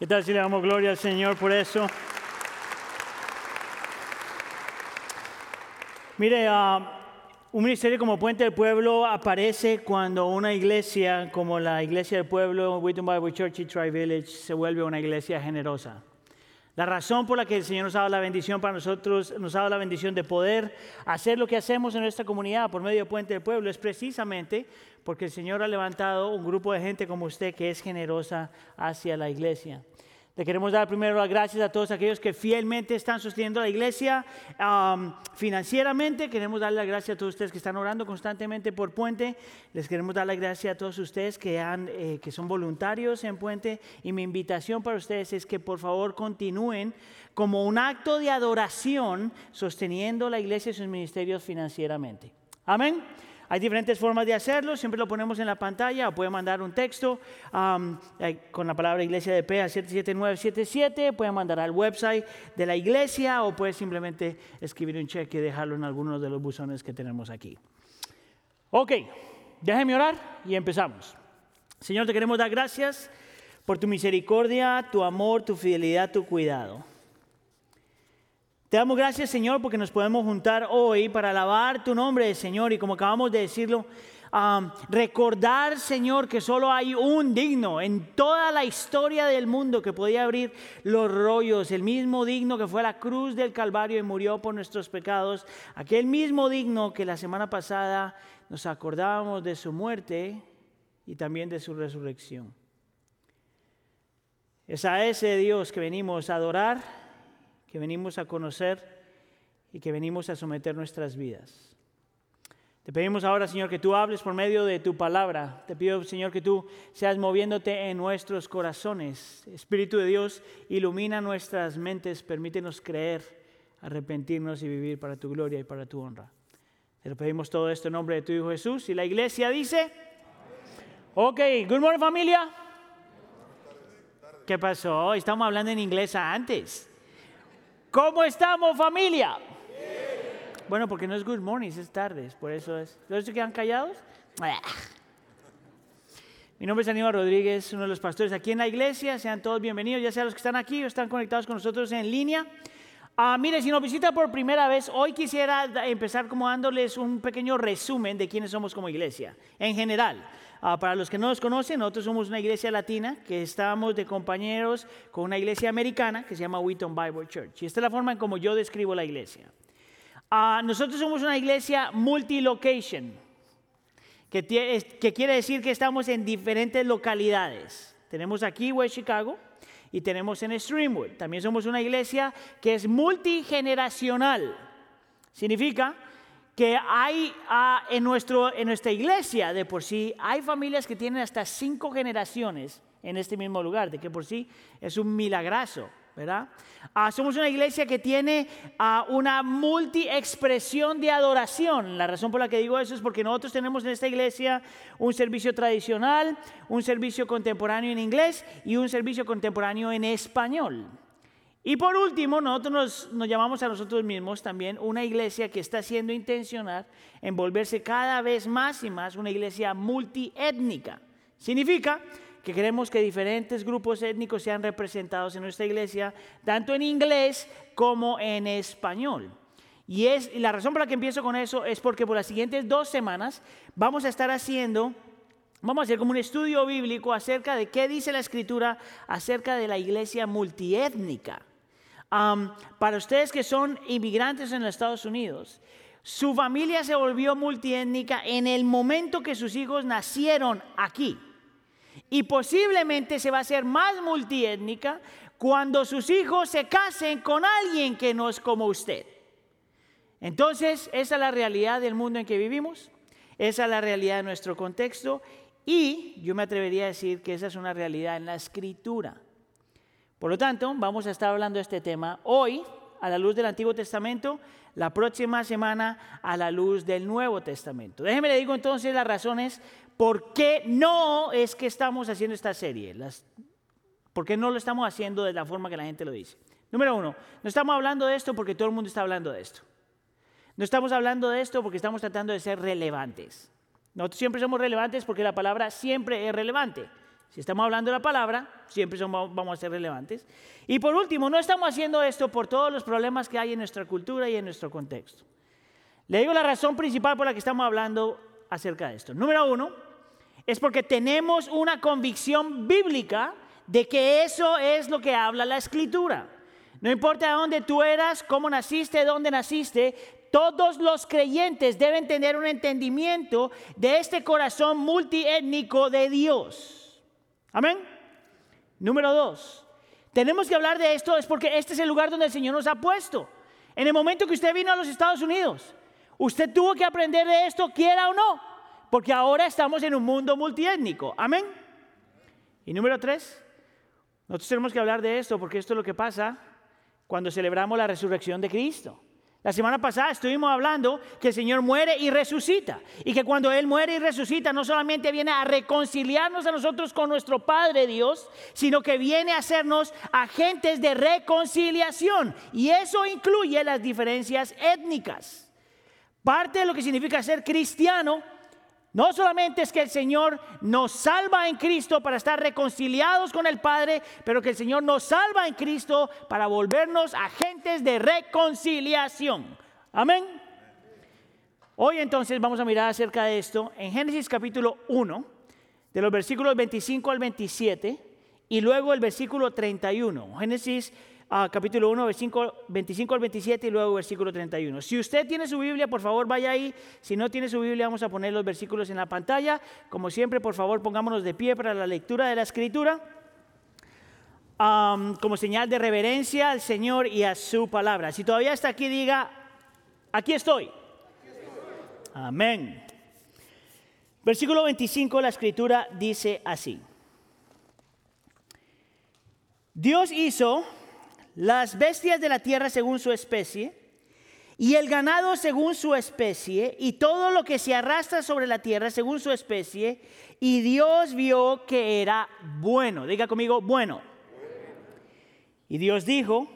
¿Qué tal si le damos gloria al Señor por eso? Mire, ah, un ministerio como Puente del Pueblo aparece cuando una iglesia como la iglesia del pueblo, Wheaton Bible Church y Tri Village, se vuelve una iglesia generosa. La razón por la que el Señor nos ha dado la bendición para nosotros, nos ha dado la bendición de poder hacer lo que hacemos en nuestra comunidad por medio de Puente del Pueblo, es precisamente porque el Señor ha levantado un grupo de gente como usted que es generosa hacia la iglesia. Le queremos dar primero las gracias a todos aquellos que fielmente están sosteniendo la iglesia financieramente. Queremos dar las gracias a todos ustedes que están orando constantemente por Puente. Les queremos dar las gracias a todos ustedes que, han, eh, que son voluntarios en Puente. Y mi invitación para ustedes es que por favor continúen como un acto de adoración sosteniendo la iglesia y sus ministerios financieramente. Amén. Hay diferentes formas de hacerlo, siempre lo ponemos en la pantalla o puede mandar un texto eh, con la palabra iglesia de P a 77977, puede mandar al website de la iglesia o puede simplemente escribir un cheque y dejarlo en alguno de los buzones que tenemos aquí. Ok, déjeme orar y empezamos. Señor, te queremos dar gracias por tu misericordia, tu amor, tu fidelidad, tu cuidado. Te damos gracias, Señor, porque nos podemos juntar hoy para alabar tu nombre, Señor, y como acabamos de decirlo, recordar, Señor, que solo hay un digno en toda la historia del mundo que podía abrir los rollos, el mismo digno que fue a la cruz del Calvario y murió por nuestros pecados, aquel mismo digno que la semana pasada nos acordábamos de su muerte y también de su resurrección. Es a ese Dios que venimos a adorar que venimos a conocer y que venimos a someter nuestras vidas. Te pedimos ahora, Señor, que tú hables por medio de tu palabra. Te pido, Señor, que tú seas moviéndote en nuestros corazones. Espíritu de Dios, ilumina nuestras mentes, permítenos creer, arrepentirnos y vivir para tu gloria y para tu honra. Te lo pedimos todo esto en nombre de tu Hijo Jesús. Y la iglesia dice, ok, good morning familia. ¿Qué pasó? Estamos hablando en inglés antes. ¿Cómo estamos familia? Bueno, porque no es good morning, es tarde, por eso es. ¿Los que quedan callados? Mi nombre es Aníbal Rodríguez, uno de los pastores aquí en la iglesia. Sean todos bienvenidos, ya sea los que están aquí o están conectados con nosotros en línea. Ah, mire, si nos visita por primera vez, hoy quisiera empezar como dándoles un pequeño resumen de quiénes somos como iglesia, en general. Ah, para los que no nos conocen, nosotros somos una iglesia latina que estamos de compañeros con una iglesia americana que se llama Wheaton Bible Church. Y esta es la forma en como yo describo la iglesia. Ah, nosotros somos una iglesia multi-location, que, que quiere decir que estamos en diferentes localidades. Tenemos aquí West Chicago y tenemos en Streamwood. También somos una iglesia que es multigeneracional. Significa que hay ah, en, nuestro, en nuestra iglesia de por sí, hay familias que tienen hasta cinco generaciones en este mismo lugar, de que por sí es un milagrazo, ¿verdad? Ah, somos una iglesia que tiene uh, una multi-expresión de adoración. La razón por la que digo eso es porque nosotros tenemos en esta iglesia un servicio tradicional, un servicio contemporáneo en inglés y un servicio contemporáneo en español. Y por último, nosotros nos, llamamos a nosotros mismos también una iglesia que está siendo intencional en volverse cada vez más y más una iglesia multiétnica. Significa que queremos que diferentes grupos étnicos sean representados en nuestra iglesia, tanto en inglés como en español. Y es la razón por la que empiezo con eso es porque por las siguientes dos semanas vamos a estar haciendo Vamos a hacer como un estudio bíblico acerca de qué dice la escritura acerca de la iglesia multiétnica para ustedes que son inmigrantes en los Estados Unidos, su familia se volvió multiétnica en el momento que sus hijos nacieron aquí. Y posiblemente se va a hacer más multiétnica cuando sus hijos se casen con alguien que no es como usted. Entonces, esa es la realidad del mundo en que vivimos, esa es la realidad de nuestro contexto y yo me atrevería a decir que esa es una realidad en la escritura. Por lo tanto, vamos a estar hablando de este tema hoy a la luz del Antiguo Testamento, la próxima semana a la luz del Nuevo Testamento. Déjeme le digo entonces las razones por qué no es que estamos haciendo esta serie, las, por qué no lo estamos haciendo de la forma que la gente lo dice. Número uno, no estamos hablando de esto porque todo el mundo está hablando de esto. No estamos hablando de esto porque estamos tratando de ser relevantes. Nosotros siempre somos relevantes porque la palabra siempre es relevante. Si estamos hablando de la palabra, siempre vamos a ser relevantes. Y por último, no estamos haciendo esto por todos los problemas que hay en nuestra cultura y en nuestro contexto. Le digo la razón principal por la que estamos hablando acerca de esto. Número uno, es porque tenemos una convicción bíblica de que eso es lo que habla la escritura. No importa de dónde tú eras, cómo naciste, dónde naciste, todos los creyentes deben tener un entendimiento de este corazón multiétnico de Dios. Amén. Número dos, tenemos que hablar de esto es porque este es el lugar donde el Señor nos ha puesto. En el momento que usted vino a los Estados Unidos, usted tuvo que aprender de esto, quiera o no, porque ahora estamos en un mundo multiétnico. Amén. Y número tres, nosotros tenemos que hablar de esto porque esto es lo que pasa cuando celebramos la resurrección de Cristo. La semana pasada estuvimos hablando que el Señor muere y resucita. Y que cuando Él muere y resucita no solamente viene a reconciliarnos a nosotros con nuestro Padre Dios, sino que viene a hacernos agentes de reconciliación. Y eso incluye las diferencias étnicas. Parte de lo que significa ser cristiano no solamente es que el Señor nos salva en Cristo para estar reconciliados con el Padre, pero que el Señor nos salva en Cristo para volvernos agentes de reconciliación. Amén. Hoy entonces vamos a mirar acerca de esto en Génesis capítulo 1, de los versículos 25 al 27 y luego el versículo 31. Génesis capítulo 1, versículo 25 al 27 y luego versículo 31. Si usted tiene su Biblia, por favor vaya ahí. Si no tiene su Biblia, vamos a poner los versículos en la pantalla. Como siempre, por favor, pongámonos de pie para la lectura de la escritura. como señal de reverencia al Señor y a su palabra. Si todavía está aquí, diga, aquí estoy. Amén. Versículo 25, la escritura dice así. Dios hizo las bestias de la tierra según su especie, y el ganado según su especie, y todo lo que se arrastra sobre la tierra según su especie, y Dios vio que era bueno. Diga conmigo, bueno. Y Dios dijo,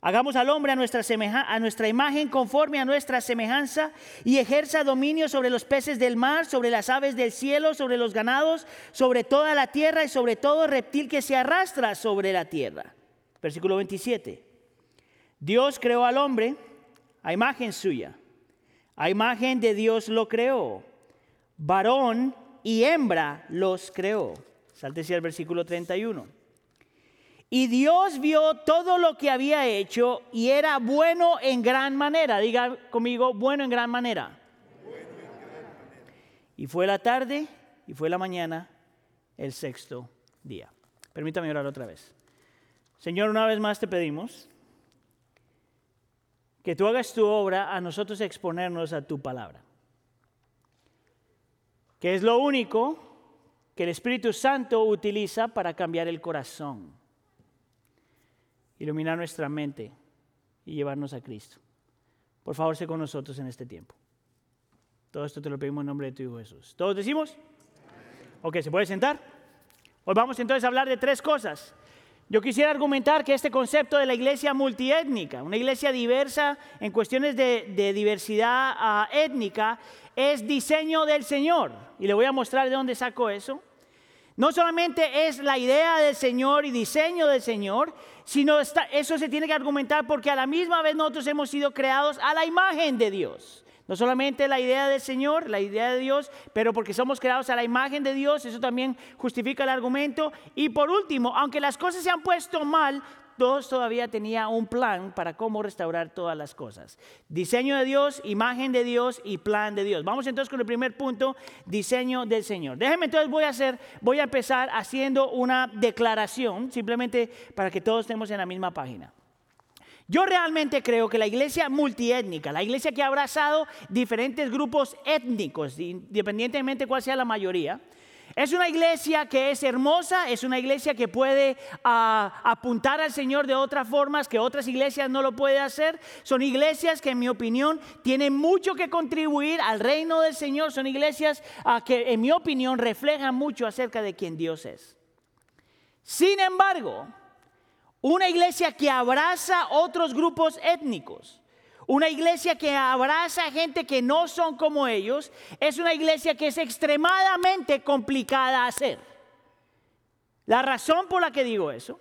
hagamos al hombre a nuestra, a nuestra imagen conforme a nuestra semejanza, y ejerza dominio sobre los peces del mar, sobre las aves del cielo, sobre los ganados, sobre toda la tierra y sobre todo reptil que se arrastra sobre la tierra. Versículo 27. Dios creó al hombre a imagen suya. A imagen de Dios lo creó. Varón y hembra los creó. Sáltese al versículo 31. Y Dios vio todo lo que había hecho y era bueno en gran manera. Diga conmigo, bueno en gran manera. Bueno en gran manera. Y fue la tarde y fue la mañana el sexto día. Permítame orar otra vez. Señor, una vez más te pedimos que tú hagas tu obra a nosotros exponernos a tu palabra. Que es lo único que el Espíritu Santo utiliza para cambiar el corazón, iluminar nuestra mente y llevarnos a Cristo. Por favor, sé con nosotros en este tiempo. Todo esto te lo pedimos en nombre de tu Hijo Jesús. ¿Todos decimos? Ok, ¿se puede sentar? Hoy vamos entonces a hablar de tres cosas. Yo quisiera argumentar que este concepto de la iglesia multiétnica, una iglesia diversa en cuestiones de, diversidad ah, étnica, es diseño del Señor. Y le voy a mostrar de dónde saco eso. No solamente es la idea del Señor y diseño del Señor, sino eso se tiene que argumentar porque a la misma vez nosotros hemos sido creados a la imagen de Dios. No solamente la idea del Señor, la idea de Dios, pero porque somos creados a la imagen de Dios, eso también justifica el argumento. Y por último, aunque las cosas se han puesto mal, Dios todavía tenía un plan para cómo restaurar todas las cosas. Diseño de Dios, imagen de Dios y plan de Dios. Vamos entonces con el primer punto, diseño del Señor. Déjenme entonces voy a hacer, voy a empezar haciendo una declaración, simplemente para que todos estemos en la misma página. Yo realmente creo que la iglesia multiétnica, la iglesia que ha abrazado diferentes grupos étnicos, independientemente cuál sea la mayoría, es una iglesia que es hermosa, es una iglesia que puede ah, apuntar al Señor de otras formas que otras iglesias no lo pueden hacer. Son iglesias que en mi opinión tienen mucho que contribuir al reino del Señor. Son iglesias ah, que en mi opinión reflejan mucho acerca de quién Dios es. Sin embargo, una iglesia que abraza otros grupos étnicos. Una iglesia que abraza a gente que no son como ellos. Es una iglesia que es extremadamente complicada a hacer. La razón por la que digo eso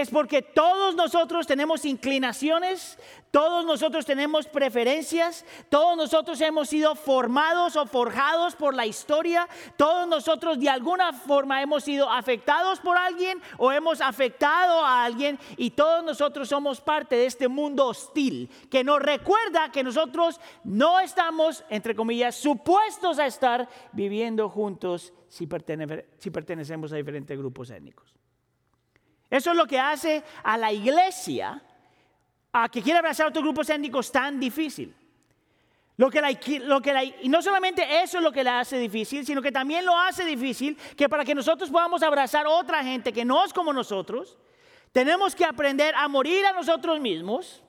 es porque todos nosotros tenemos inclinaciones, todos nosotros tenemos preferencias, todos nosotros hemos sido formados o forjados por la historia, todos nosotros de alguna forma hemos sido afectados por alguien o hemos afectado a alguien y todos nosotros somos parte de este mundo hostil que nos recuerda que nosotros no estamos, entre comillas, supuestos a estar viviendo juntos si, pertenecemos a diferentes grupos étnicos. Eso es lo que hace a la iglesia, a que quiere abrazar a otros grupos étnicos, tan difícil. Lo que lo que y no solamente eso es lo que la hace difícil, sino que también lo hace difícil que para que nosotros podamos abrazar a otra gente que no es como nosotros, tenemos que aprender a morir a nosotros mismos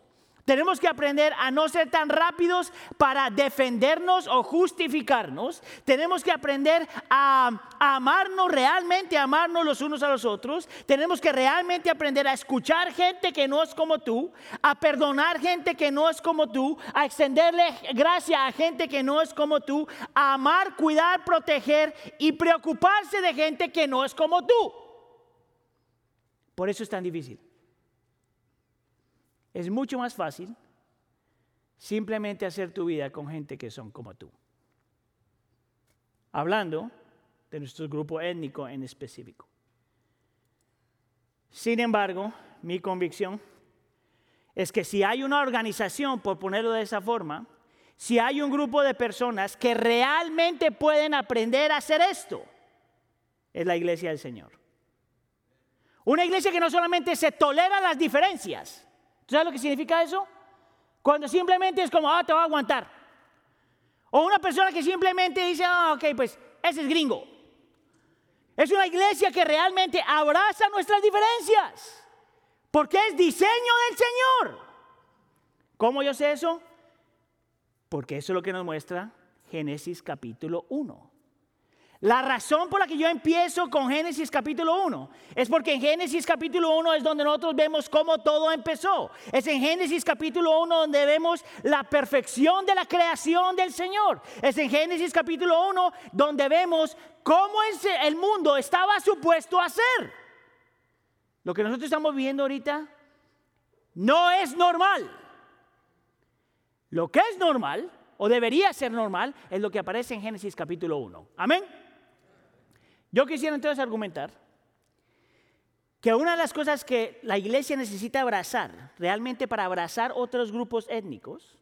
tenemos que aprender a no ser tan rápidos para defendernos o justificarnos. Tenemos que aprender a, amarnos realmente, amarnos los unos a los otros. Tenemos que realmente aprender a escuchar gente que no es como tú, a perdonar gente que no es como tú, a extenderle gracia a gente que no es como tú, a amar, cuidar, proteger y preocuparse de gente que no es como tú. Por eso es tan difícil. Es mucho más fácil simplemente hacer tu vida con gente que son como tú. Hablando de nuestro grupo étnico en específico. Sin embargo, mi convicción es que si hay una organización, por ponerlo de esa forma, si hay un grupo de personas que realmente pueden aprender a hacer esto, es la iglesia del Señor. Una iglesia que no solamente se tolera las diferencias, ¿Sabes lo que significa eso? Cuando simplemente es como, ah, te voy a aguantar. O una persona que simplemente dice, ah, ok, pues ese es gringo. Es una iglesia que realmente abraza nuestras diferencias. Porque es diseño del Señor. ¿Cómo yo sé eso? Porque eso es lo que nos muestra Génesis capítulo 1. La razón por la que yo empiezo con Génesis capítulo 1 es porque en Génesis capítulo 1 es donde nosotros vemos cómo todo empezó. Es en Génesis capítulo 1 donde vemos la perfección de la creación del Señor. Es en Génesis capítulo 1 donde vemos cómo el mundo estaba supuesto a ser. Lo que nosotros estamos viendo ahorita no es normal. Lo que es normal, o debería ser normal, es lo que aparece en Génesis capítulo 1. Amén. Yo quisiera entonces argumentar que una de las cosas que la iglesia necesita abrazar, realmente para abrazar otros grupos étnicos,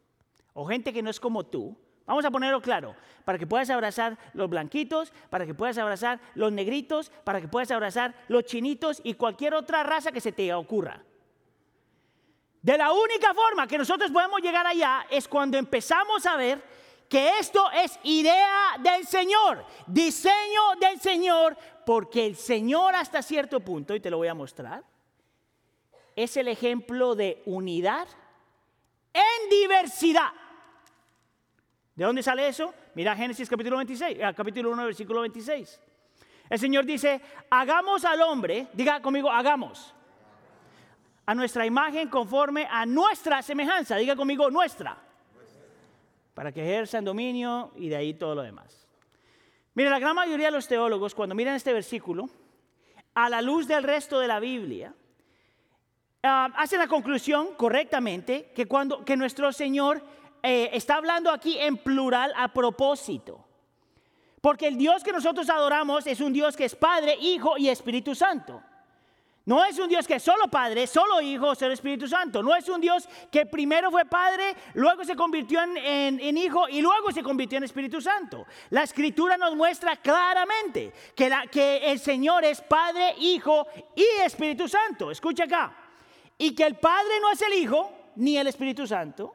o gente que no es como tú, vamos a ponerlo claro, para que puedas abrazar los blanquitos, para que puedas abrazar los negritos, para que puedas abrazar los chinitos y cualquier otra raza que se te ocurra. De la única forma que nosotros podemos llegar allá es cuando empezamos a ver que esto es idea del Señor, diseño del Señor, porque el Señor hasta cierto punto, y te lo voy a mostrar, es el ejemplo de unidad en diversidad. ¿De dónde sale eso? Mira Génesis capítulo 26, eh, capítulo 1, versículo 26. El Señor dice, hagamos al hombre, diga conmigo, hagamos, a nuestra imagen conforme a nuestra semejanza, diga conmigo, nuestra para que ejerzan dominio y de ahí todo lo demás. Mire, la gran mayoría de los teólogos, cuando miran este versículo, a la luz del resto de la Biblia, ah, hacen la conclusión correctamente que, cuando, que nuestro Señor eh, está hablando aquí en plural a propósito. Porque el Dios que nosotros adoramos es un Dios que es Padre, Hijo y Espíritu Santo. No es un Dios que es solo Padre, solo Hijo, solo Espíritu Santo. No es un Dios que primero fue Padre, luego se convirtió en, Hijo y luego se convirtió en Espíritu Santo. La Escritura nos muestra claramente que el Señor es Padre, Hijo y Espíritu Santo. Escucha acá. Y que el Padre no es el Hijo ni el Espíritu Santo.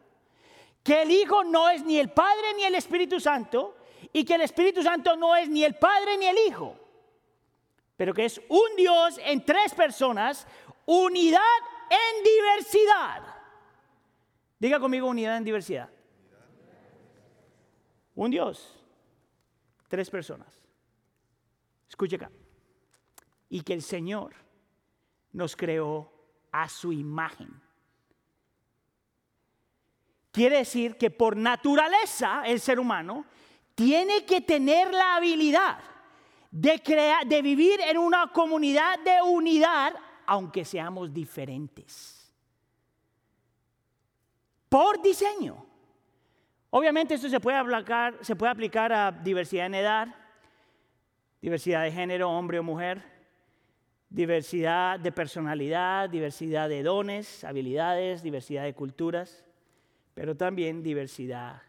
Que el Hijo no es ni el Padre ni el Espíritu Santo. Y que el Espíritu Santo no es ni el Padre ni el Hijo pero que es un Dios en tres personas, unidad en diversidad. Diga conmigo unidad en diversidad. Un Dios, tres personas. Escuche acá. Y que el Señor nos creó a su imagen. Quiere decir que por naturaleza el ser humano tiene que tener la habilidad de, de vivir en una comunidad de unidad, aunque seamos diferentes. Por diseño. Obviamente esto se puede, aplicar, se puede aplicar a diversidad en edad, diversidad de género, hombre o mujer, diversidad de personalidad, diversidad de dones, habilidades, diversidad de culturas, pero también diversidad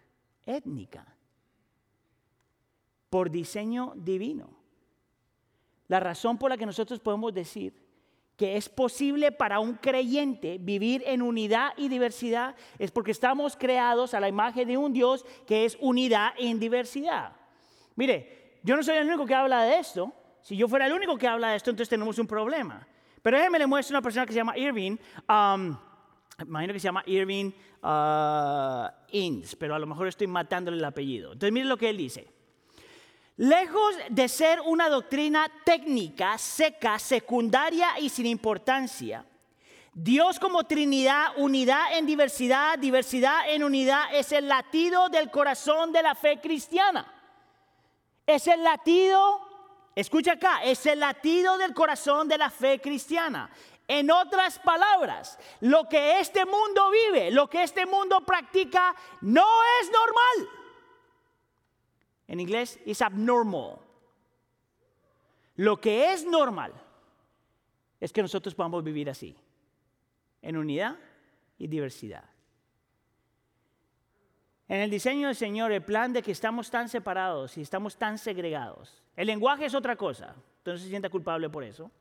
étnica, por diseño divino. La razón por la que nosotros podemos decir que es posible para un creyente vivir en unidad y diversidad es porque estamos creados a la imagen de un Dios que es unidad en diversidad. Mire, yo no soy el único que habla de esto. Si yo fuera el único que habla de esto, entonces tenemos un problema. Pero déjeme le muestro una persona que se llama Irving. Um, imagino que se llama Irving uh, Inns, pero a lo mejor estoy matándole el apellido. Entonces, mire lo que él dice. Lejos de ser una doctrina técnica, seca, secundaria y sin importancia, Dios como Trinidad, unidad en diversidad, diversidad en unidad, es el latido del corazón de la fe cristiana. Es el latido, escucha acá, es el latido del corazón de la fe cristiana. En otras palabras, lo que este mundo vive, lo que este mundo practica, no es normal. En inglés es abnormal. Lo que es normal es que nosotros podamos vivir así, en unidad y diversidad. En el diseño del Señor, el plan de que estamos tan separados y estamos tan segregados. El lenguaje es otra cosa, entonces se sienta culpable por eso.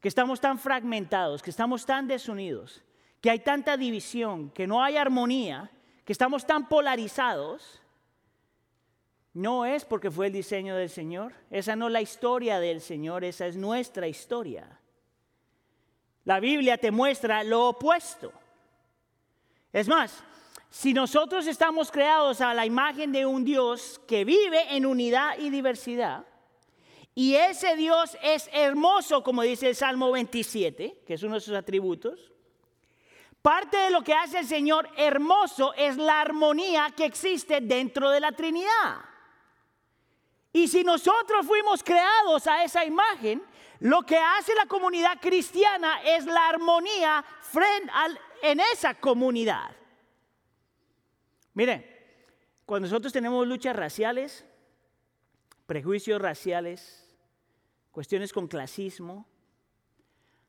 Que estamos tan fragmentados, que estamos tan desunidos, que hay tanta división, que no hay armonía, que estamos tan polarizados no es porque fue el diseño del Señor. Esa no es la historia del Señor, esa es nuestra historia. La Biblia te muestra lo opuesto. Es más, si nosotros estamos creados a la imagen de un Dios que vive en unidad y diversidad, y ese Dios es hermoso, como dice el Salmo 27, que es uno de sus atributos, parte de lo que hace el Señor hermoso es la armonía que existe dentro de la Trinidad. Y si nosotros fuimos creados a esa imagen, lo que hace la comunidad cristiana es la armonía frente en esa comunidad. Mire, cuando nosotros tenemos luchas raciales, prejuicios raciales, cuestiones con clasismo,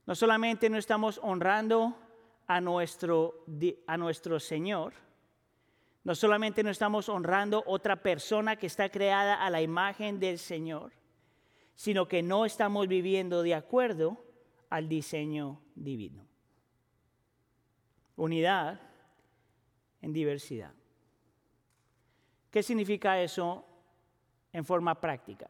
no solamente no estamos honrando a nuestro, a nuestro Señor, no solamente no estamos honrando otra persona que está creada a la imagen del Señor, sino que no estamos viviendo de acuerdo al diseño divino. Unidad en diversidad. ¿Qué significa eso en forma práctica?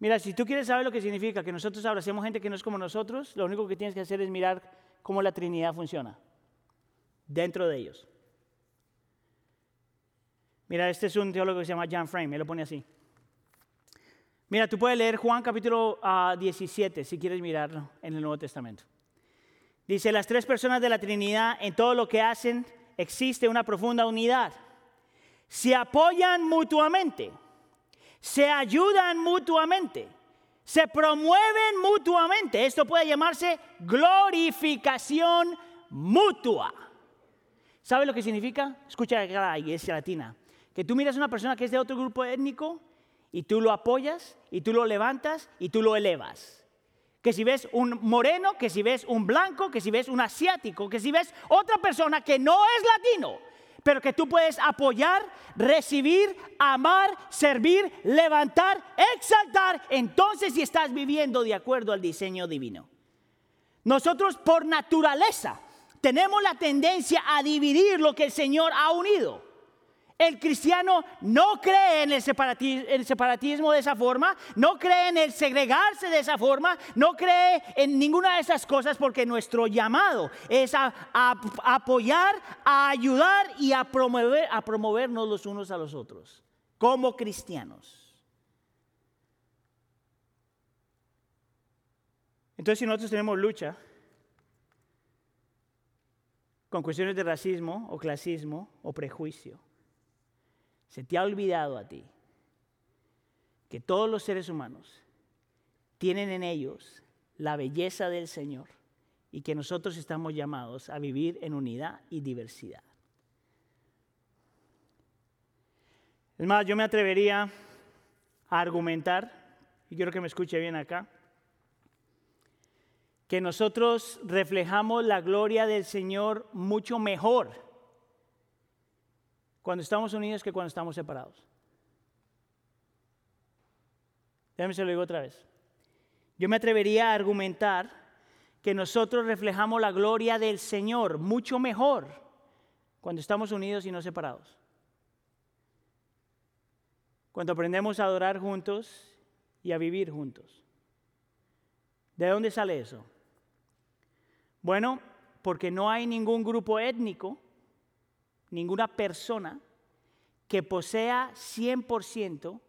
Mira, si tú quieres saber lo que significa que nosotros abracemos gente que no es como nosotros, lo único que tienes que hacer es mirar cómo la Trinidad funciona dentro de ellos. Mira, este es un teólogo que se llama John Frame, él lo pone así. Mira, tú puedes leer Juan capítulo 17 ah, si quieres mirarlo en el Nuevo Testamento. Dice, las tres personas de la Trinidad en todo lo que hacen existe una profunda unidad. Se apoyan mutuamente, se ayudan mutuamente, se promueven mutuamente. Esto puede llamarse glorificación mutua. ¿Sabe lo que significa? Escucha la iglesia latina que tú miras a una persona que es de otro grupo étnico y tú lo apoyas y tú lo levantas y tú lo elevas. Que si ves un moreno, que si ves un blanco, que si ves un asiático, que si ves otra persona que no es latino, pero que tú puedes apoyar, recibir, amar, servir, levantar, exaltar, entonces si estás viviendo de acuerdo al diseño divino. Nosotros por naturaleza tenemos la tendencia a dividir lo que el Señor ha unido. El cristiano no cree en el, separatismo, de esa forma, no cree en el segregarse de esa forma, no cree en ninguna de esas cosas porque nuestro llamado es a, apoyar, a ayudar y a, promover, a promovernos los unos a los otros como cristianos. Entonces si nosotros tenemos lucha con cuestiones de racismo o clasismo o prejuicio, se te ha olvidado a ti que todos los seres humanos tienen en ellos la belleza del Señor y que nosotros estamos llamados a vivir en unidad y diversidad. Es más, yo me atrevería a argumentar, y quiero que me escuche bien acá, que nosotros reflejamos la gloria del Señor mucho mejor cuando estamos unidos que cuando estamos separados. Déjame se lo digo otra vez. Yo me atrevería a argumentar que nosotros reflejamos la gloria del Señor mucho mejor cuando estamos unidos y no separados. Cuando aprendemos a adorar juntos y a vivir juntos. ¿De dónde sale eso? Bueno, porque no hay ningún grupo étnico, ninguna persona que posea 100%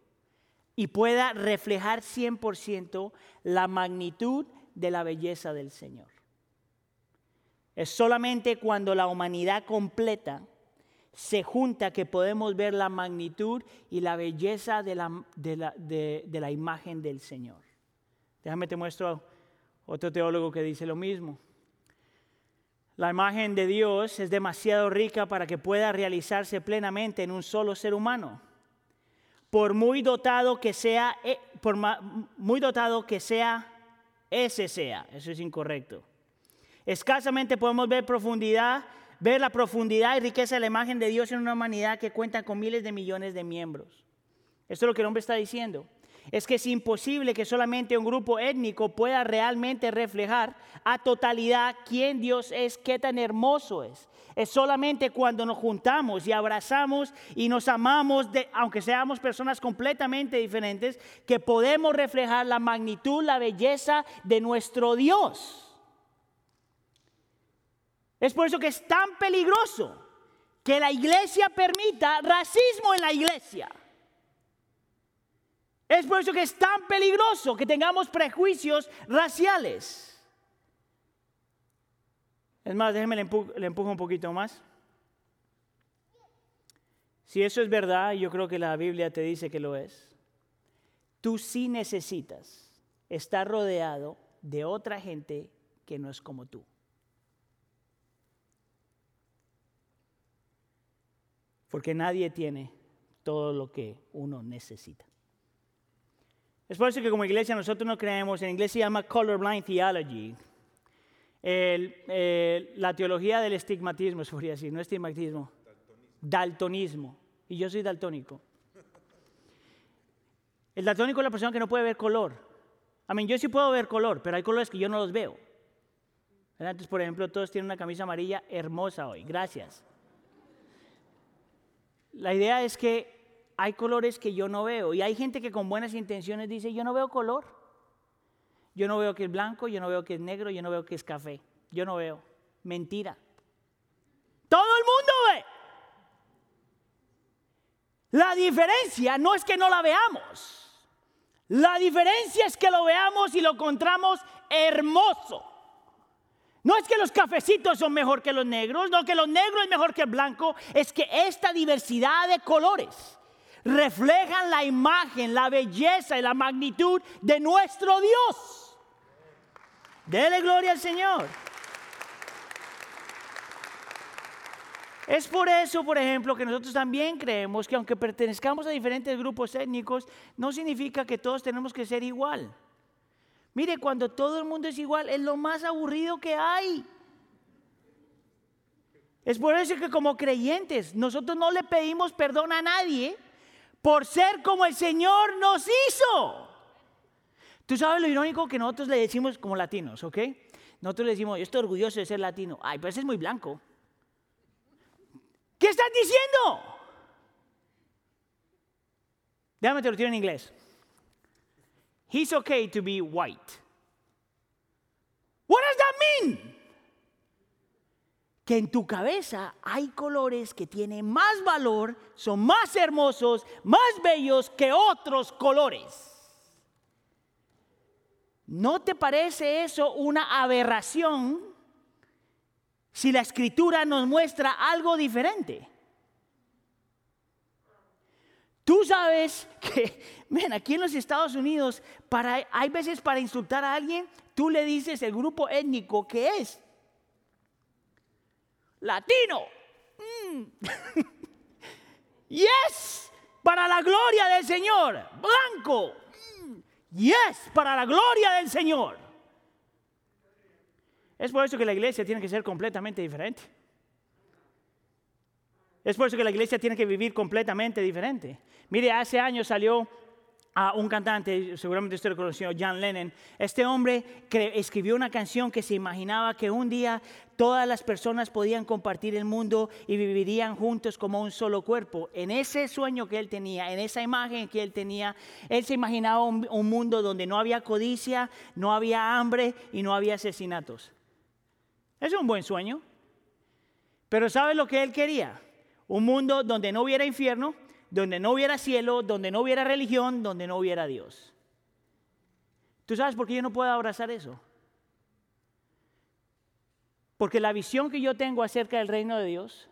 y pueda reflejar 100% la magnitud de la belleza del Señor. Es solamente cuando la humanidad completa se junta que podemos ver la magnitud y la belleza de la, de la, imagen del Señor. Déjame te muestro otro teólogo que dice lo mismo. La imagen de Dios es demasiado rica para que pueda realizarse plenamente en un solo ser humano. Por muy dotado que sea, eh, por muy dotado que sea ese sea. Eso es incorrecto. Escasamente podemos ver profundidad, ver la profundidad y riqueza de la imagen de Dios en una humanidad que cuenta con miles de millones de miembros. Esto es lo que el hombre está diciendo es que es imposible que solamente un grupo étnico pueda realmente reflejar a totalidad quién Dios es, qué tan hermoso es. Es solamente cuando nos juntamos y abrazamos y nos amamos, aunque seamos personas completamente diferentes, que podemos reflejar la magnitud, la belleza de nuestro Dios. Es por eso que es tan peligroso que la iglesia permita racismo en la iglesia. Es por eso que es tan peligroso que tengamos prejuicios raciales. Es más, déjeme le, empujo un poquito más. Si eso es verdad, yo creo que la Biblia te dice que lo es. Tú sí necesitas estar rodeado de otra gente que no es como tú. Porque nadie tiene todo lo que uno necesita. Es por eso que como iglesia nosotros no creemos, en inglés se llama colorblind theology. la teología del estigmatismo, se podría decir, no estigmatismo, daltonismo. Y yo soy daltónico. El daltónico es la persona que no puede ver color. A mí, yo sí puedo ver color, pero hay colores que yo no los veo. Entonces, por ejemplo, todos tienen una camisa amarilla hermosa hoy. Gracias. La idea es que hay colores que yo no veo. Y hay gente que con buenas intenciones dice, yo no veo color. Yo no veo que es blanco, yo no veo que es negro, yo no veo que es café. Yo no veo. Mentira. Todo el mundo ve. La diferencia no es que no la veamos. La diferencia es que lo veamos y lo encontramos hermoso. No es que los cafecitos son mejor que los negros, no que los negros es mejor que el blanco, es que esta diversidad de colores reflejan la imagen, la belleza y la magnitud de nuestro Dios. Dele gloria al Señor. Es por eso, por ejemplo, que nosotros también creemos que aunque pertenezcamos a diferentes grupos étnicos, no significa que todos tenemos que ser igual. Mire, cuando todo el mundo es igual, es lo más aburrido que hay. Es por eso que como creyentes nosotros no le pedimos perdón a nadie por ser como el Señor nos hizo. Tú sabes lo irónico que nosotros le decimos como latinos, ¿ok? Nosotros le decimos, yo estoy orgulloso de ser latino. Ay, pero ese es muy blanco. ¿Qué estás diciendo? Déjame te lo tiro en inglés. He's okay to be white. What does that mean? Que en tu cabeza hay colores que tienen más valor, son más hermosos, más bellos que otros colores. ¿No te parece eso una aberración si la escritura nos muestra algo diferente? Tú sabes que, ven, aquí en los Estados Unidos, hay veces para insultar a alguien, tú le dices el grupo étnico que es. Latino. Mm. yes, para la gloria del Señor. Blanco. Mm. Yes, para la gloria del Señor. Es por eso que la iglesia tiene que ser completamente diferente. Es por eso que la iglesia tiene que vivir completamente diferente. Mire, hace años salió a un cantante, seguramente usted lo conoció, John Lennon. Este hombre escribió una canción que se imaginaba que un día todas las personas podían compartir el mundo y vivirían juntos como un solo cuerpo. En ese sueño que él tenía, en esa imagen que él tenía, él se imaginaba un, un mundo donde no había codicia, no había hambre y no había asesinatos. Es un buen sueño. Pero ¿sabe lo que él quería? Un mundo donde no hubiera infierno, donde no hubiera cielo, donde no hubiera religión, donde no hubiera Dios. ¿Tú sabes por qué yo no puedo abrazar eso? Porque la visión que yo tengo acerca del reino de Dios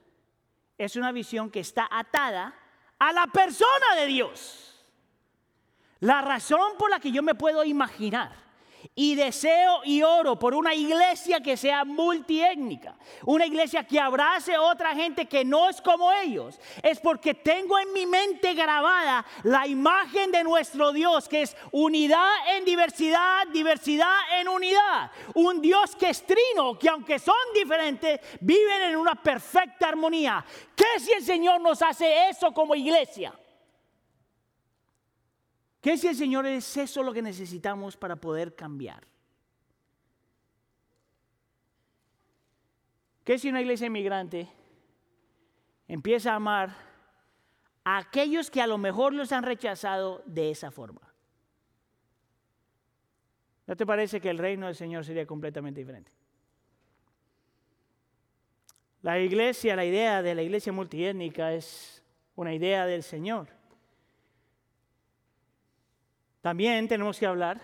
es una visión que está atada a la persona de Dios. La razón por la que yo me puedo imaginar y deseo y oro por una iglesia que sea multiétnica, una iglesia que abrace a otra gente que no es como ellos. Es porque tengo en mi mente grabada la imagen de nuestro Dios, que es unidad en diversidad, diversidad en unidad. Un Dios que es trino, que aunque son diferentes, viven en una perfecta armonía. ¿Qué si el Señor nos hace eso como iglesia? ¿Qué si el Señor es eso lo que necesitamos para poder cambiar? ¿Qué si una iglesia inmigrante empieza a amar a aquellos que a lo mejor los han rechazado de esa forma? ¿No te parece que el reino del Señor sería completamente diferente? La iglesia, la idea de la iglesia multiétnica es una idea del Señor. También tenemos que hablar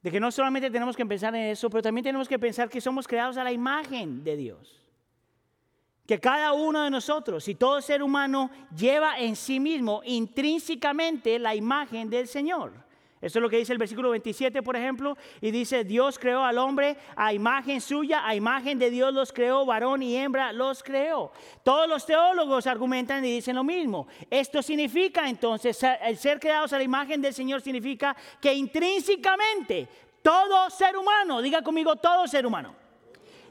de que no solamente tenemos que pensar en eso, pero también tenemos que pensar que somos creados a la imagen de Dios. Que cada uno de nosotros y todo ser humano lleva en sí mismo intrínsecamente la imagen del Señor. Eso es lo que dice el versículo 27, por ejemplo, y dice, Dios creó al hombre a imagen suya, a imagen de Dios los creó, varón y hembra los creó. Todos los teólogos argumentan y dicen lo mismo. Esto significa entonces, el ser creados a la imagen del Señor significa que intrínsecamente todo ser humano, diga conmigo todo ser humano,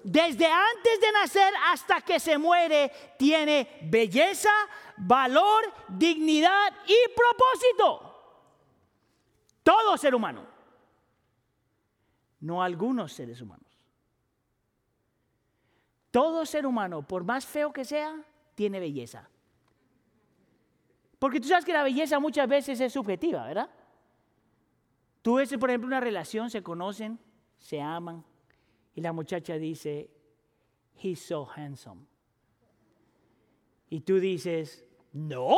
desde antes de nacer hasta que se muere, tiene belleza, valor, dignidad y propósito. Todo ser humano. No algunos seres humanos. Todo ser humano, por más feo que sea, tiene belleza. Porque tú sabes que la belleza muchas veces es subjetiva, ¿verdad? Tú ves, por ejemplo, una relación, se conocen, se aman, y la muchacha dice, he's so handsome. Y tú dices, no,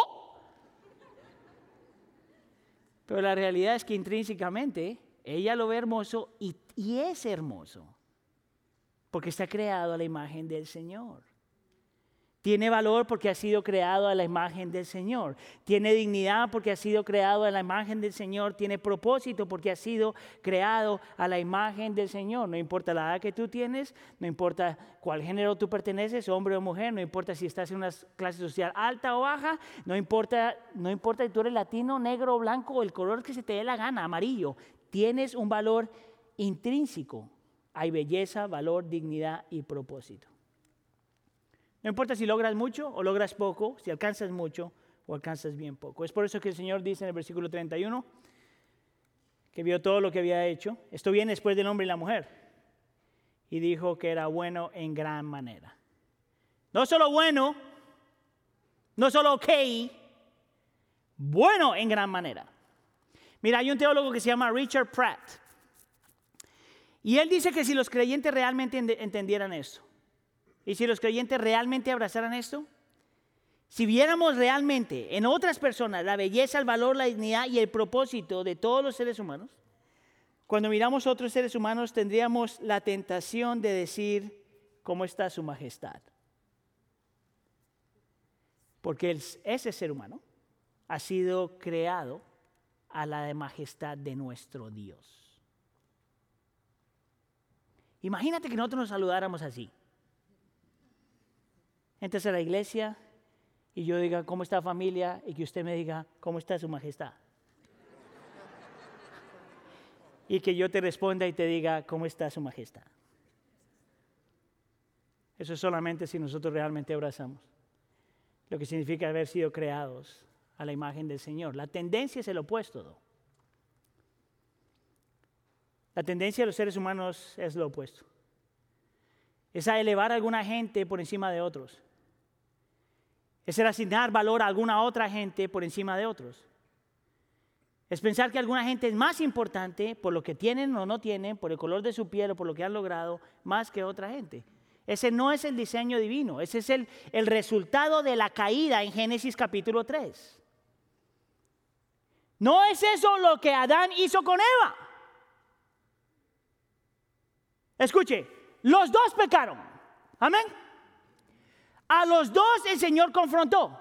pero la realidad es que intrínsecamente ella lo ve hermoso y, es hermoso, porque está creado a la imagen del Señor. Tiene valor porque ha sido creado a la imagen del Señor. Tiene dignidad porque ha sido creado a la imagen del Señor. Tiene propósito porque ha sido creado a la imagen del Señor. No importa la edad que tú tienes, no importa cuál género tú perteneces, hombre o mujer, no importa si estás en una clase social alta o baja, no importa, no importa si tú eres latino, negro o blanco, el color que se te dé la gana, amarillo. Tienes un valor intrínseco. Hay belleza, valor, dignidad y propósito. No importa si logras mucho o logras poco, si alcanzas mucho o alcanzas bien poco. Es por eso que el Señor dice en el versículo 31 que vio todo lo que había hecho. Esto viene después del hombre y la mujer. Y dijo que era bueno en gran manera. No solo bueno, no solo ok, bueno en gran manera. Mira, hay un teólogo que se llama Richard Pratt. Y él dice que si los creyentes realmente entendieran esto, y si los creyentes realmente abrazaran esto, si viéramos realmente en otras personas la belleza, el valor, la dignidad y el propósito de todos los seres humanos, cuando miramos a otros seres humanos tendríamos la tentación de decir, ¿cómo está su majestad? Porque ese ser humano ha sido creado a la majestad de nuestro Dios. Imagínate que nosotros nos saludáramos así. Entres a la iglesia y yo diga, ¿cómo está familia? Y que usted me diga, ¿cómo está su majestad? y que yo te responda y te diga, ¿cómo está su majestad? Eso es solamente si nosotros realmente abrazamos lo que significa haber sido creados a la imagen del Señor. La tendencia es el opuesto. La tendencia de los seres humanos es lo opuesto. Es a elevar a alguna gente por encima de otros. Es el asignar valor a alguna otra gente por encima de otros. Es pensar que alguna gente es más importante por lo que tienen o no tienen, por el color de su piel o por lo que han logrado, más que otra gente. Ese no es el diseño divino, ese es el, el resultado de la caída en Génesis capítulo 3. No es eso lo que Adán hizo con Eva. Escuche, los dos pecaron. Amén. A los dos el Señor confrontó.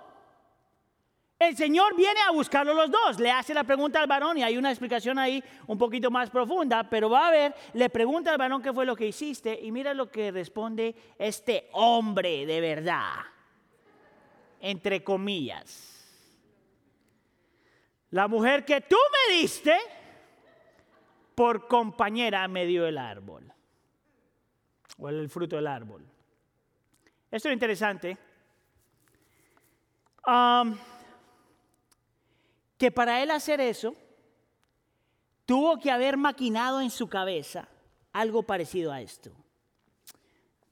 El Señor viene a buscarlo los dos. Le hace la pregunta al varón y hay una explicación ahí un poquito más profunda, pero va a ver, le pregunta al varón qué fue lo que hiciste y mira lo que responde este hombre de verdad, entre comillas. La mujer que tú me diste por compañera me dio el árbol. O el fruto del árbol. Esto es interesante. que para él hacer eso, tuvo que haber maquinado en su cabeza algo parecido a esto.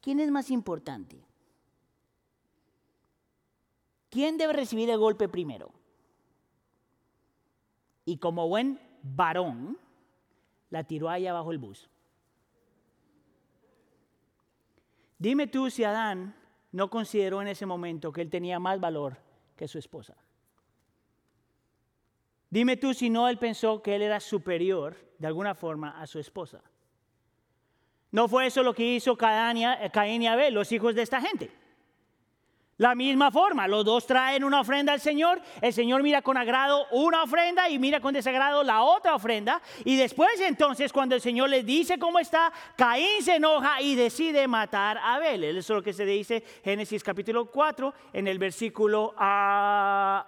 ¿Quién es más importante? ¿Quién debe recibir el golpe primero? y como buen varón, la tiró ahí abajo el bus. Dime tú si Adán no consideró en ese momento que él tenía más valor que su esposa. Dime tú si no él pensó que él era superior de alguna forma a su esposa. No fue eso lo que hizo Caín y Abel, los hijos de esta gente. La misma forma, los dos traen una ofrenda al Señor, el Señor mira con agrado una ofrenda y mira con desagrado la otra ofrenda. Y después entonces cuando el Señor le dice cómo está, Caín se enoja y decide matar a Abel. Eso es lo que se dice Génesis capítulo 4 en el versículo 8. Ah,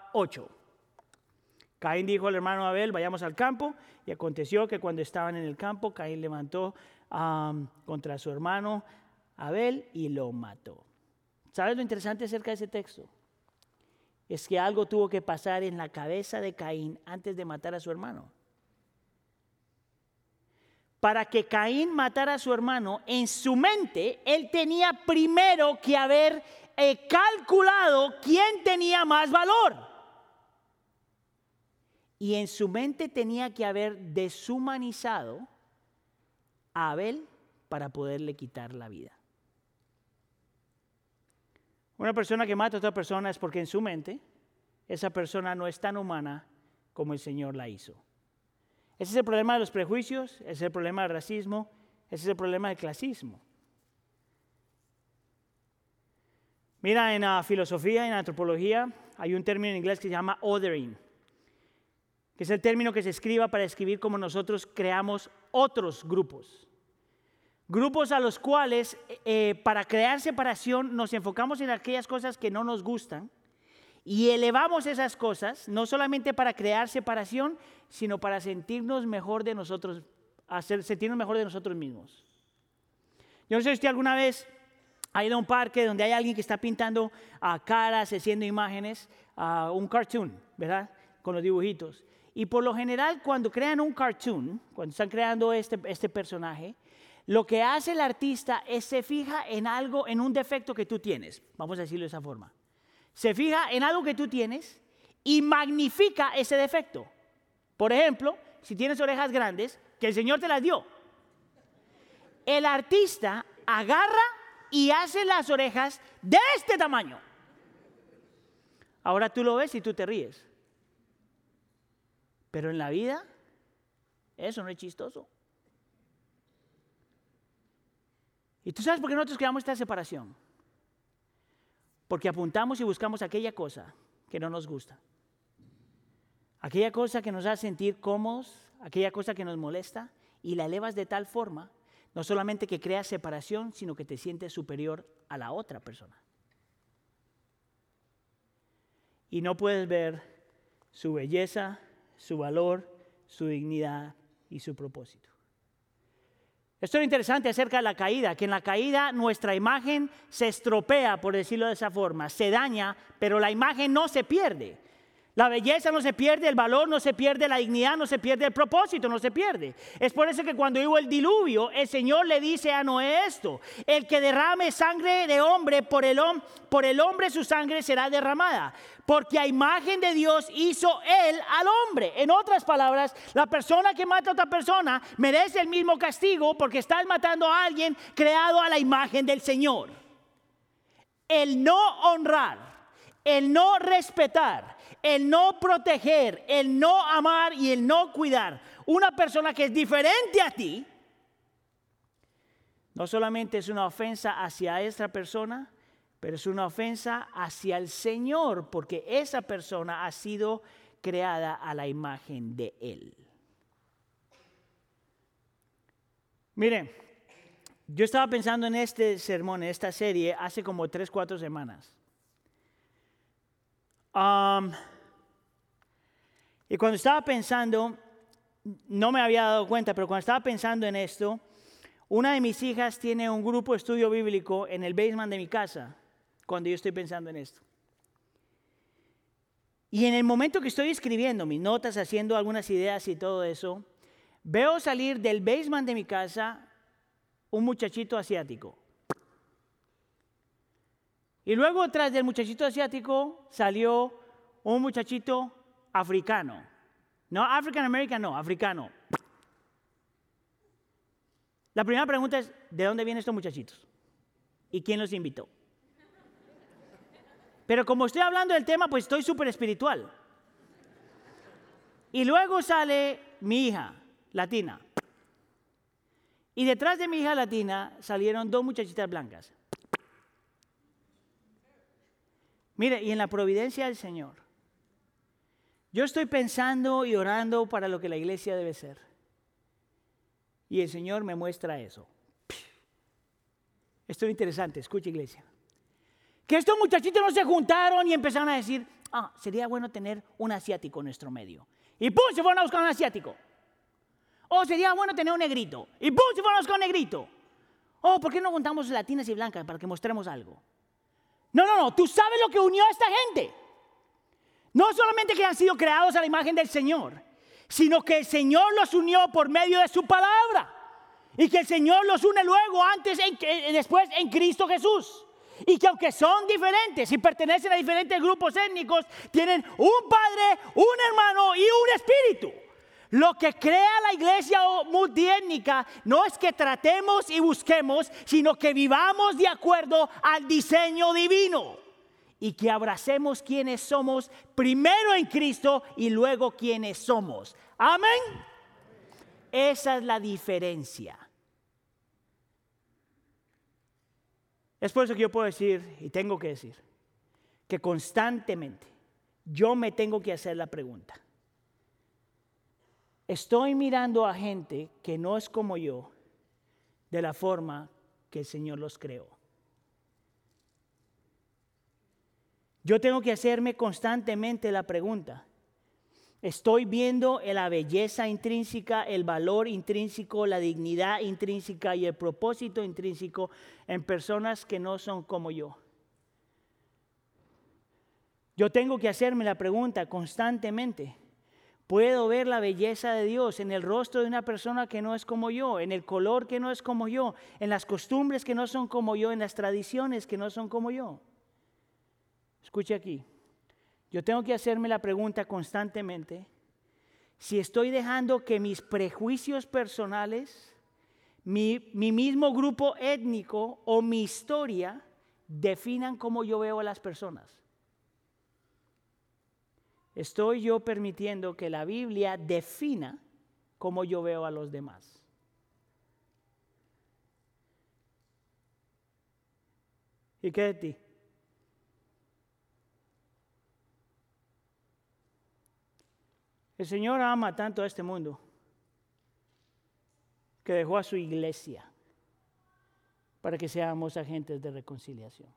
Caín dijo al hermano Abel, vayamos al campo. Y aconteció que cuando estaban en el campo, Caín levantó contra su hermano Abel y lo mató. ¿Sabes lo interesante acerca de ese texto? Es que algo tuvo que pasar en la cabeza de Caín antes de matar a su hermano. Para que Caín matara a su hermano, en su mente él tenía primero que haber eh, calculado quién tenía más valor. Y en su mente tenía que haber deshumanizado a Abel para poderle quitar la vida. Una persona que mata a otra persona es porque en su mente esa persona no es tan humana como el Señor la hizo. Ese es el problema de los prejuicios, ese es el problema del racismo, ese es el problema del clasismo. Mira, en la filosofía, en antropología, hay un término en inglés que se llama othering, que es el término que se escriba para escribir cómo nosotros creamos otros grupos. Grupos a los cuales eh, para crear separación nos enfocamos en aquellas cosas que no nos gustan y elevamos esas cosas, no solamente para crear separación, sino para sentirnos mejor de nosotros, sentirnos mejor de nosotros mismos. Yo no sé si alguna vez ha ido a un parque donde hay alguien que está pintando a caras, haciendo imágenes, a un cartoon, ¿verdad? Con los dibujitos. Y por lo general, cuando crean un cartoon, cuando están creando este, este personaje, lo que hace el artista es se fija en algo, en un defecto que tú tienes, vamos a decirlo de esa forma. Se fija en algo que tú tienes y magnifica ese defecto. Por ejemplo, si tienes orejas grandes, que el Señor te las dio. El artista agarra y hace las orejas de este tamaño. Ahora tú lo ves y tú te ríes. Pero en la vida, eso no es chistoso. ¿Y tú sabes por qué nosotros creamos esta separación? Porque apuntamos y buscamos aquella cosa que no nos gusta. aquella cosa que nos hace sentir cómodos, aquella cosa que nos molesta, y la elevas de tal forma, no solamente que creas separación, sino que te sientes superior a la otra persona. Y no puedes ver su belleza, su valor, su dignidad y su propósito. Esto es interesante acerca de la caída, que en la caída nuestra imagen se estropea, por decirlo de esa forma, se daña, pero la imagen no se pierde. La belleza no se pierde, el valor no se pierde, la dignidad no se pierde, el propósito no se pierde. Es por eso que cuando hubo el diluvio, el Señor le dice a Noé esto, el que derrame sangre de hombre, por el, hombre su sangre será derramada, porque a imagen de Dios hizo él al hombre. En otras palabras, la persona que mata a otra persona merece el mismo castigo porque estás matando a alguien creado a la imagen del Señor. El no honrar, el no respetar, el no proteger, el no amar y el no cuidar. Una persona que es diferente a ti, no solamente es una ofensa hacia esa persona, pero es una ofensa hacia el Señor, porque esa persona ha sido creada a la imagen de Él. Miren, yo estaba pensando en este sermón, en esta serie, hace como tres, cuatro semanas. Y cuando estaba pensando, no me había dado cuenta, pero cuando estaba pensando en esto, una de mis hijas tiene un grupo de estudio bíblico en el basement de mi casa, cuando yo estoy pensando en esto. Y en el momento que estoy escribiendo mis notas, haciendo algunas ideas y todo eso, veo salir del basement de mi casa un muchachito asiático. Y luego tras del muchachito asiático salió un muchachito africano. No, African American, no, africano. La primera pregunta es, ¿de dónde vienen estos muchachitos? ¿Y quién los invitó? Pero como estoy hablando del tema, pues estoy súper espiritual. Y luego sale mi hija, latina. Y detrás de mi hija latina salieron dos muchachitas blancas. Mire, y en la providencia del Señor, yo estoy pensando y orando para lo que la iglesia debe ser. Y el Señor me muestra eso. Esto es interesante, escucha iglesia. Que estos muchachitos no se juntaron y empezaron a decir, ah, sería bueno tener un asiático en nuestro medio. Y pum, se fueron a buscar un asiático. Oh, sería bueno tener un negrito. Y pum, se fueron a buscar un negrito. Oh, ¿por qué no juntamos latinas y blancas para que mostremos algo? No, no, no, tú sabes lo que unió a esta gente. No solamente que han sido creados a la imagen del Señor, sino que el Señor los unió por medio de su palabra. Y que el Señor los une luego, antes, y después en Cristo Jesús. Y que aunque son diferentes y pertenecen a diferentes grupos étnicos, tienen un padre, un hermano y un espíritu. Lo que crea la iglesia multiétnica no es que tratemos y busquemos, sino que vivamos de acuerdo al diseño divino y que abracemos quienes somos primero en Cristo y luego quienes somos. Amén. Esa es la diferencia. Es por eso que yo puedo decir, y tengo que decir, que constantemente yo me tengo que hacer la pregunta. Estoy mirando a gente que no es como yo de la forma que el Señor los creó. Yo tengo que hacerme constantemente la pregunta. Estoy viendo la belleza intrínseca, el valor intrínseco, la dignidad intrínseca y el propósito intrínseco en personas que no son como yo. Yo tengo que hacerme la pregunta constantemente. Puedo ver la belleza de Dios en el rostro de una persona que no es como yo, en el color que no es como yo, en las costumbres que no son como yo, en las tradiciones que no son como yo. Escuche aquí. Yo tengo que hacerme la pregunta constantemente si estoy dejando que mis prejuicios personales, mi, mi, mismo grupo étnico o mi historia definan cómo yo veo a las personas. Estoy yo permitiendo que la Biblia defina cómo yo veo a los demás. ¿Y qué de ti? El Señor ama tanto a este mundo que dejó a su iglesia para que seamos agentes de reconciliación.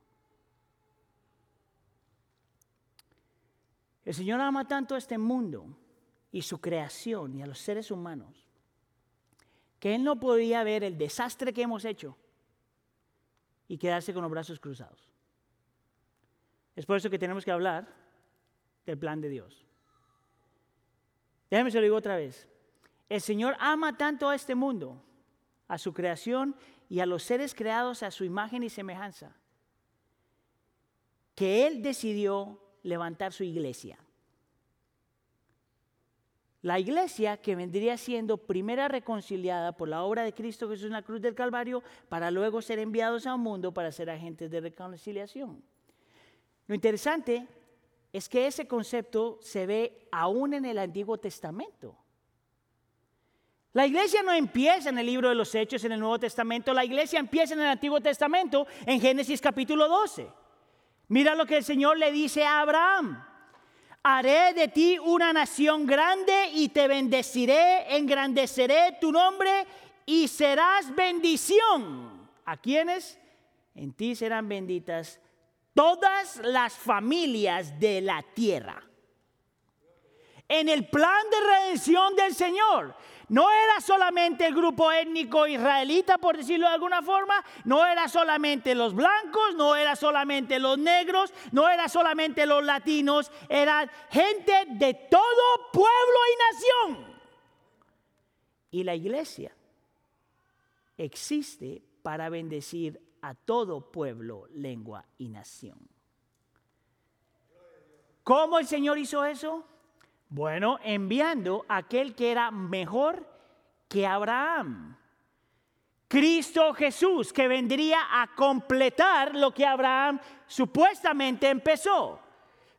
El Señor ama tanto a este mundo y su creación y a los seres humanos que Él no podía ver el desastre que hemos hecho y quedarse con los brazos cruzados. Es por eso que tenemos que hablar del plan de Dios. Déjame se lo digo otra vez. El Señor ama tanto a este mundo, a su creación y a los seres creados a su imagen y semejanza, que Él decidió levantar su iglesia. La iglesia que vendría siendo primera reconciliada por la obra de Cristo Jesús en la cruz del Calvario para luego ser enviados a un mundo para ser agentes de reconciliación. Lo interesante es que ese concepto se ve aún en el Antiguo Testamento. La iglesia no empieza en el libro de los Hechos en el Nuevo Testamento, la iglesia empieza en el Antiguo Testamento en Génesis capítulo 12. Mira lo que el Señor le dice a Abraham. Haré de ti una nación grande y te bendeciré, engrandeceré tu nombre y serás bendición. ¿A quiénes? En ti serán benditas todas las familias de la tierra. En el plan de redención del Señor, no era solamente el grupo étnico israelita, por decirlo de alguna forma, no era solamente los blancos, no era solamente los negros, no era solamente los latinos, era gente de todo pueblo y nación. Y la iglesia existe para bendecir a todo pueblo, lengua y nación. ¿Cómo el Señor hizo eso? Bueno, enviando a aquel que era mejor que Abraham. Cristo Jesús, que vendría a completar lo que Abraham supuestamente empezó.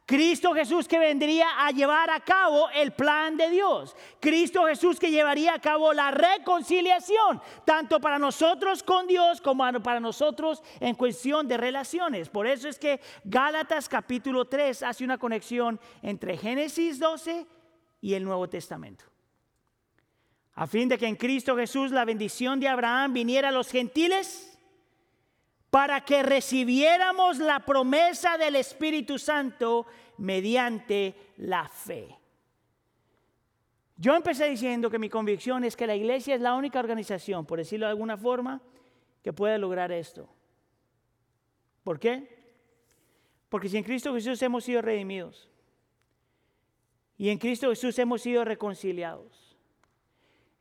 Cristo Jesús que vendría a llevar a cabo el plan de Dios. Cristo Jesús que llevaría a cabo la reconciliación, tanto para nosotros con Dios como para nosotros en cuestión de relaciones. Por eso es que Gálatas capítulo 3 hace una conexión entre Génesis 12 y el Nuevo Testamento. A fin de que en Cristo Jesús la bendición de Abraham viniera a los gentiles para que recibiéramos la promesa del Espíritu Santo mediante la fe. Yo empecé diciendo que mi convicción es que la iglesia es la única organización, por decirlo de alguna forma, que puede lograr esto. ¿Por qué? Porque si en Cristo Jesús hemos sido redimidos y en Cristo Jesús hemos sido reconciliados,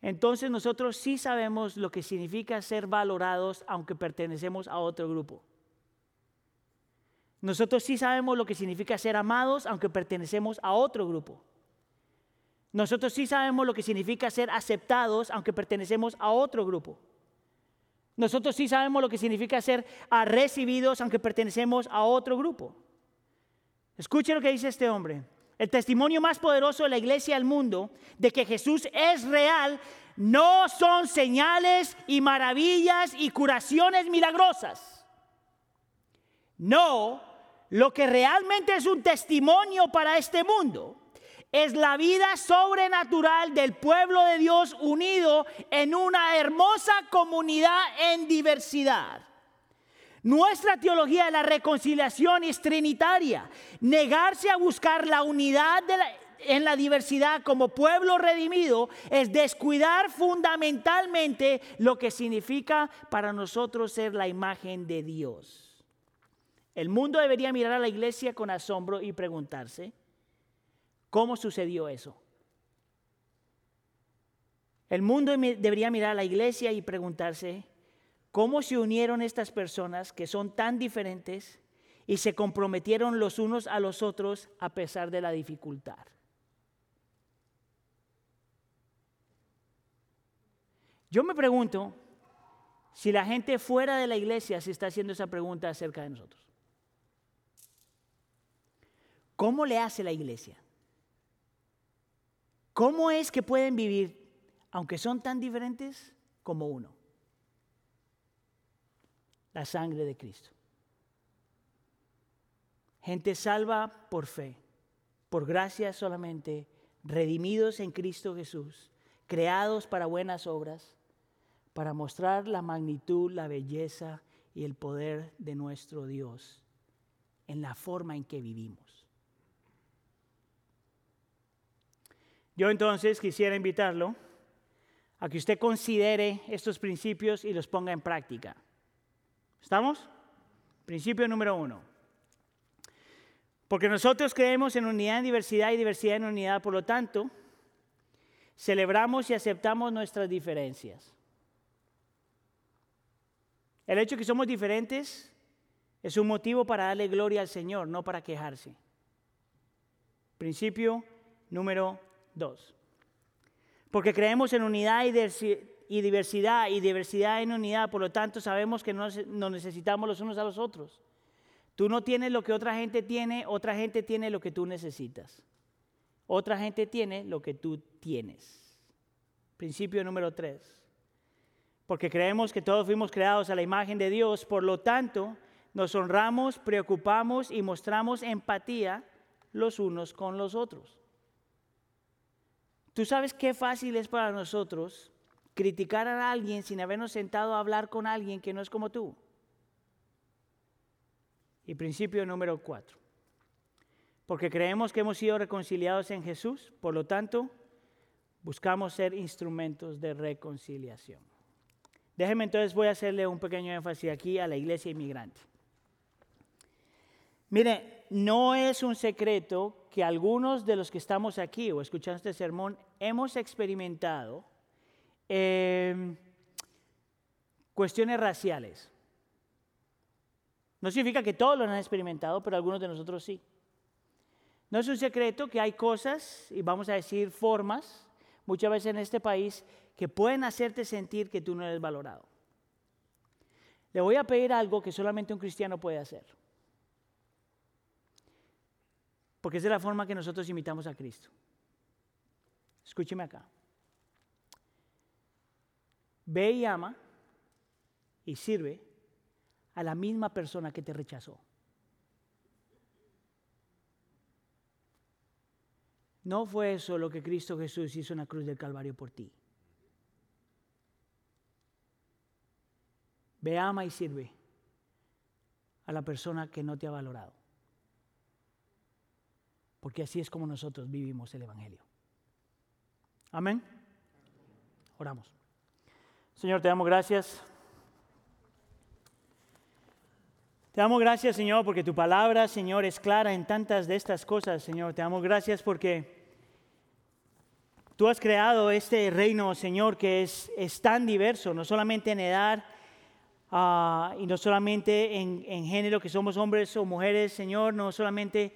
entonces nosotros sí sabemos lo que significa ser valorados aunque pertenecemos a otro grupo. Nosotros sí sabemos lo que significa ser amados aunque pertenecemos a otro grupo. Nosotros sí sabemos lo que significa ser aceptados aunque pertenecemos a otro grupo. Nosotros sí sabemos lo que significa ser recibidos aunque pertenecemos a otro grupo. Escuche lo que dice este hombre. El testimonio más poderoso de la iglesia del mundo de que Jesús es real no son señales y maravillas y curaciones milagrosas. No, lo que realmente es un testimonio para este mundo es la vida sobrenatural del pueblo de Dios unido en una hermosa comunidad en diversidad. Nuestra teología de la reconciliación es trinitaria. Negarse a buscar la unidad en la diversidad como pueblo redimido es descuidar fundamentalmente lo que significa para nosotros ser la imagen de Dios. El mundo debería mirar a la iglesia con asombro y preguntarse, ¿cómo sucedió eso? El mundo debería mirar a la iglesia y preguntarse, cómo se unieron estas personas que son tan diferentes y se comprometieron los unos a los otros a pesar de la dificultad. Yo me pregunto si la gente fuera de la iglesia se está haciendo esa pregunta acerca de nosotros. ¿Cómo le hace la iglesia? ¿Cómo es que pueden vivir, aunque son tan diferentes, como uno? La sangre de Cristo. Gente salva por fe, por gracia solamente, redimidos en Cristo Jesús, creados para buenas obras, para mostrar la magnitud, la belleza y el poder de nuestro Dios en la forma en que vivimos. Yo entonces quisiera invitarlo a que usted considere estos principios y los ponga en práctica. ¿Estamos? Principio número uno. Porque nosotros creemos en unidad en diversidad y diversidad en unidad, por lo tanto, celebramos y aceptamos nuestras diferencias. El hecho de que somos diferentes es un motivo para darle gloria al Señor, no para quejarse. Principio número dos. Porque creemos en unidad y diversidad y diversidad en unidad, por lo tanto sabemos que nos necesitamos los unos a los otros. Tú no tienes lo que otra gente tiene, otra gente tiene lo que tú necesitas. Otra gente tiene lo que tú tienes. Principio número tres. Porque creemos que todos fuimos creados a la imagen de Dios, por lo tanto nos honramos, preocupamos y mostramos empatía los unos con los otros. Tú sabes qué fácil es para nosotros criticar a alguien sin habernos sentado a hablar con alguien que no es como tú. Y principio número cuatro. Porque creemos que hemos sido reconciliados en Jesús, por lo tanto, buscamos ser instrumentos de reconciliación. Déjeme entonces, voy a hacerle un pequeño énfasis aquí a la iglesia inmigrante. Mire, no es un secreto que algunos de los que estamos aquí o escuchando este sermón hemos experimentado em, cuestiones raciales. No significa que todos lo han experimentado, pero algunos de nosotros sí. No es un secreto que hay cosas, y vamos a decir formas, muchas veces en este país, que pueden hacerte sentir que tú no eres valorado. Le voy a pedir algo que solamente un cristiano puede hacer. Porque es de la forma que nosotros imitamos a Cristo. Escúcheme acá. Ve y ama y sirve a la misma persona que te rechazó. No fue eso lo que Cristo Jesús hizo en la cruz del Calvario por ti. Ve, ama y sirve a la persona que no te ha valorado porque así es como nosotros vivimos el Evangelio. Amén. Oramos. Señor, te damos gracias. Te damos gracias, Señor, porque tu palabra, Señor, es clara en tantas de estas cosas, Señor. Te damos gracias porque tú has creado este reino, Señor, que es, es tan diverso, no solamente en edad ah, y no solamente en, en género, que somos hombres o mujeres, Señor, no solamente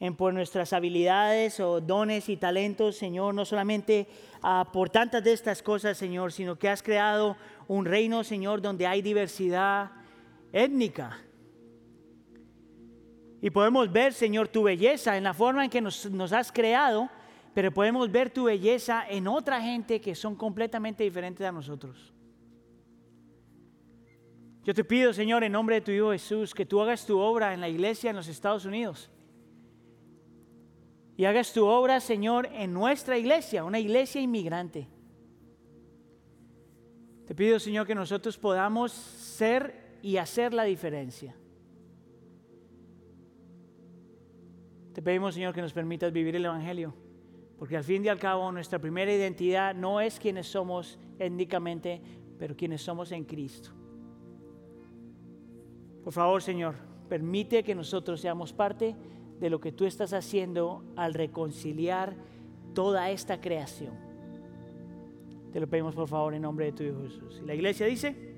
en por nuestras habilidades o dones y talentos, Señor, no solamente ah, por tantas de estas cosas, Señor, sino que has creado un reino, Señor, donde hay diversidad étnica. Y podemos ver, Señor, tu belleza en la forma en que nos, nos has creado, pero podemos ver tu belleza en otra gente que son completamente diferentes a nosotros. Yo te pido, Señor, en nombre de tu Hijo Jesús, que tú hagas tu obra en la iglesia en los Estados Unidos y hagas tu obra, Señor, en nuestra iglesia, una iglesia inmigrante. Te pido, Señor, que nosotros podamos ser y hacer la diferencia. Te pedimos, Señor, que nos permitas vivir el Evangelio, porque al fin y al cabo nuestra primera identidad no es quienes somos étnicamente, pero quienes somos en Cristo. Por favor, Señor, permite que nosotros seamos parte de lo que tú estás haciendo al reconciliar toda esta creación. Te lo pedimos por favor en nombre de tu Hijo Jesús. Y la iglesia dice...